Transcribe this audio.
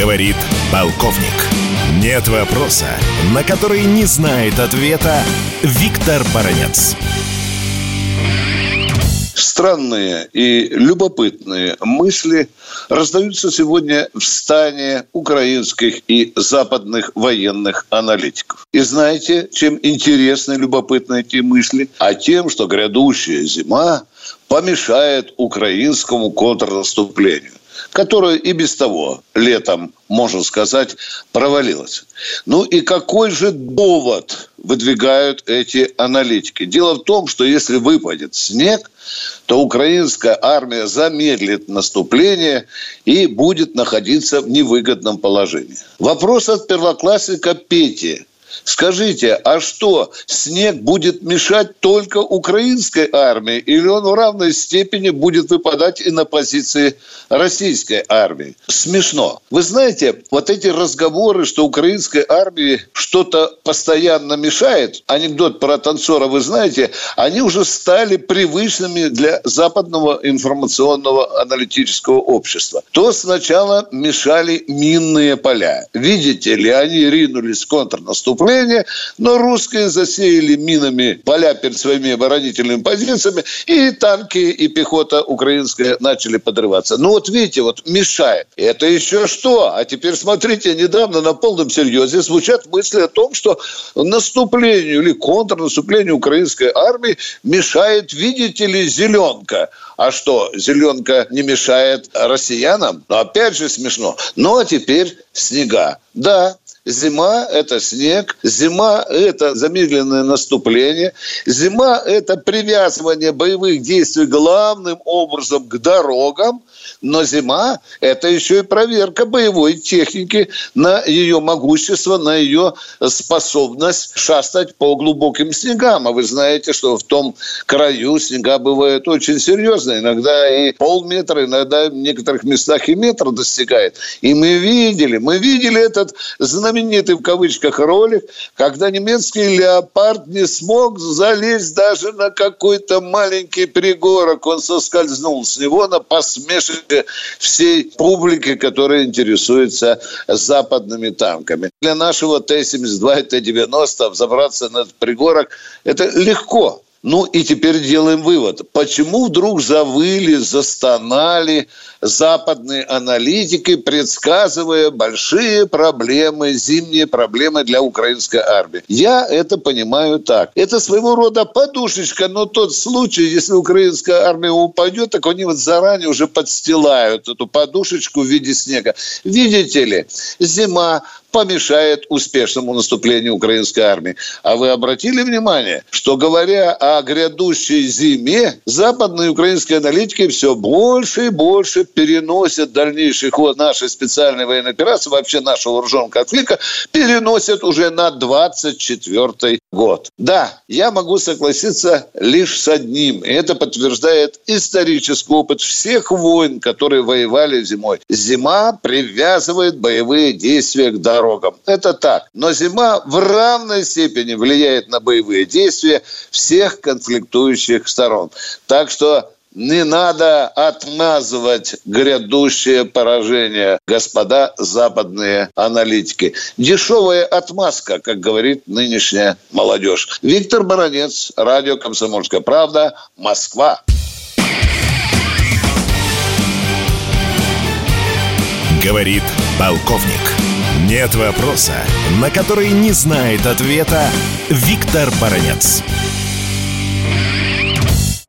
Говорит полковник. Нет вопроса, на который не знает ответа Виктор Баранец. Странные и любопытные мысли раздаются сегодня в стане украинских и западных военных аналитиков. И знаете, чем интересны и любопытны эти мысли? А тем, что грядущая зима помешает украинскому контрнаступлению которое и без того летом, можно сказать, провалилось. Ну и какой же довод выдвигают эти аналитики? Дело в том, что если выпадет снег, то украинская армия замедлит наступление и будет находиться в невыгодном положении. Вопрос от первоклассника Пети. Скажите, а что, снег будет мешать только украинской армии или он в равной степени будет выпадать и на позиции российской армии? Смешно. Вы знаете, вот эти разговоры, что украинской армии что-то постоянно мешает, анекдот про танцора, вы знаете, они уже стали привычными для западного информационного аналитического общества. То сначала мешали минные поля. Видите ли, они ринулись в контрнаступление наступление, но русские засеяли минами поля перед своими оборонительными позициями, и танки, и пехота украинская начали подрываться. Ну вот видите, вот мешает. Это еще что? А теперь смотрите, недавно на полном серьезе звучат мысли о том, что наступлению или контрнаступлению украинской армии мешает, видите ли, зеленка. А что, зеленка не мешает россиянам? Ну, опять же смешно. Ну, а теперь снега. Да, Зима – это снег, зима – это замедленное наступление, зима – это привязывание боевых действий главным образом к дорогам, но зима – это еще и проверка боевой техники на ее могущество, на ее способность шастать по глубоким снегам. А вы знаете, что в том краю снега бывают очень серьезные. Иногда и полметра, иногда в некоторых местах и метр достигает. И мы видели, мы видели этот знаменитый в кавычках ролик, когда немецкий леопард не смог залезть даже на какой-то маленький пригорок. Он соскользнул с него на посмешище всей публики, которая интересуется западными танками. Для нашего Т-72 и Т-90 взобраться на этот пригорок – это легко. Ну и теперь делаем вывод. Почему вдруг завыли, застонали западные аналитики, предсказывая большие проблемы, зимние проблемы для украинской армии? Я это понимаю так. Это своего рода подушечка, но тот случай, если украинская армия упадет, так они вот заранее уже подстилают эту подушечку в виде снега. Видите ли, зима, помешает успешному наступлению украинской армии. А вы обратили внимание, что говоря о грядущей зиме, западные украинские аналитики все больше и больше переносят дальнейший ход нашей специальной военной операции, вообще нашего вооруженного конфликта, переносят уже на 24 год. Да, я могу согласиться лишь с одним, и это подтверждает исторический опыт всех войн, которые воевали зимой. Зима привязывает боевые действия к дорогам. Это так. Но зима в равной степени влияет на боевые действия всех конфликтующих сторон. Так что не надо отмазывать грядущее поражение, господа западные аналитики. Дешевая отмазка, как говорит нынешняя молодежь. Виктор Баранец, радио «Комсомольская правда», Москва. Говорит полковник. Нет вопроса, на который не знает ответа Виктор Баранец.